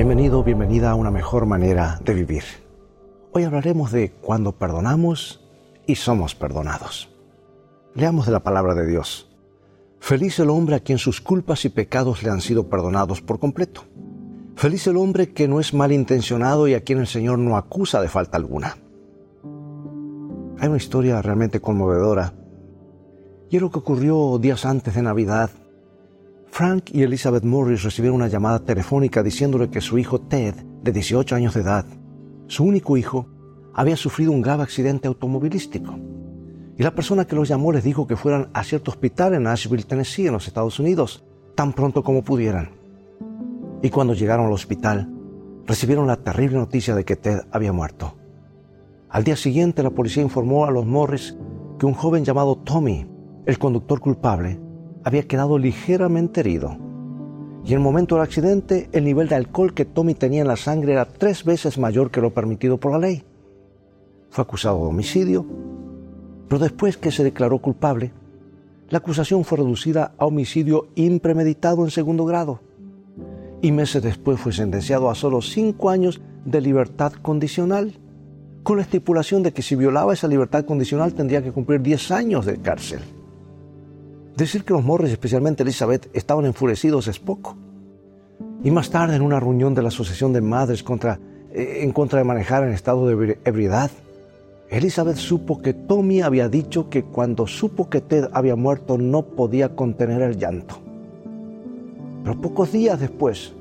Bienvenido, bienvenida a una mejor manera de vivir. Hoy hablaremos de cuando perdonamos y somos perdonados. Leamos de la palabra de Dios. Feliz el hombre a quien sus culpas y pecados le han sido perdonados por completo. Feliz el hombre que no es malintencionado y a quien el Señor no acusa de falta alguna. Hay una historia realmente conmovedora. Y es lo que ocurrió días antes de Navidad Frank y Elizabeth Morris recibieron una llamada telefónica diciéndole que su hijo Ted, de 18 años de edad, su único hijo, había sufrido un grave accidente automovilístico. Y la persona que los llamó les dijo que fueran a cierto hospital en Nashville, Tennessee, en los Estados Unidos, tan pronto como pudieran. Y cuando llegaron al hospital, recibieron la terrible noticia de que Ted había muerto. Al día siguiente, la policía informó a los Morris que un joven llamado Tommy, el conductor culpable, había quedado ligeramente herido. Y en el momento del accidente, el nivel de alcohol que Tommy tenía en la sangre era tres veces mayor que lo permitido por la ley. Fue acusado de homicidio, pero después que se declaró culpable, la acusación fue reducida a homicidio impremeditado en segundo grado. Y meses después fue sentenciado a solo cinco años de libertad condicional, con la estipulación de que si violaba esa libertad condicional tendría que cumplir 10 años de cárcel. Decir que los Morris, especialmente Elizabeth, estaban enfurecidos es poco. Y más tarde, en una reunión de la Asociación de Madres eh, en contra de manejar en estado de ebriedad, Elizabeth supo que Tommy había dicho que cuando supo que Ted había muerto no podía contener el llanto. Pero pocos días después,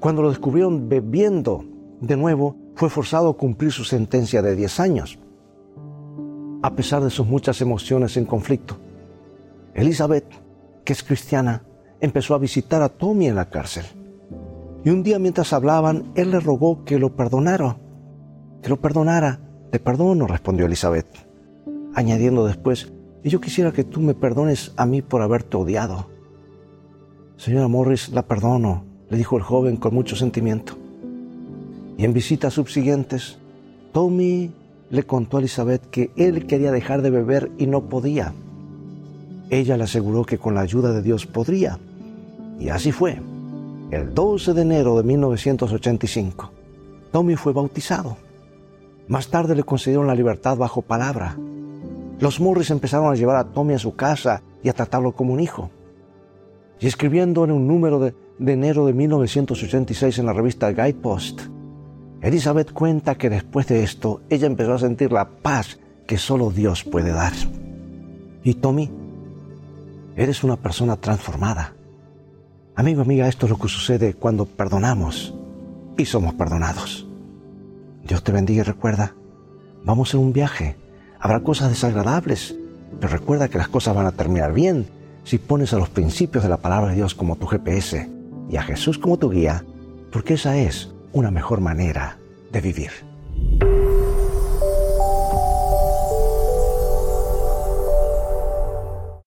cuando lo descubrieron bebiendo de nuevo, fue forzado a cumplir su sentencia de 10 años. A pesar de sus muchas emociones en conflicto, Elizabeth, que es cristiana, empezó a visitar a Tommy en la cárcel. Y un día mientras hablaban, él le rogó que lo perdonara. Que lo perdonara. Te perdono, respondió Elizabeth, añadiendo después, y yo quisiera que tú me perdones a mí por haberte odiado. Señora Morris, la perdono, le dijo el joven con mucho sentimiento. Y en visitas subsiguientes, Tommy le contó a Elizabeth que él quería dejar de beber y no podía. Ella le aseguró que con la ayuda de Dios podría. Y así fue. El 12 de enero de 1985, Tommy fue bautizado. Más tarde le concedieron la libertad bajo palabra. Los Morris empezaron a llevar a Tommy a su casa y a tratarlo como un hijo. Y escribiendo en un número de, de enero de 1986 en la revista Guidepost, Elizabeth cuenta que después de esto ella empezó a sentir la paz que solo Dios puede dar. Y Tommy Eres una persona transformada. Amigo, amiga, esto es lo que sucede cuando perdonamos y somos perdonados. Dios te bendiga y recuerda, vamos en un viaje. Habrá cosas desagradables, pero recuerda que las cosas van a terminar bien si pones a los principios de la palabra de Dios como tu GPS y a Jesús como tu guía, porque esa es una mejor manera de vivir.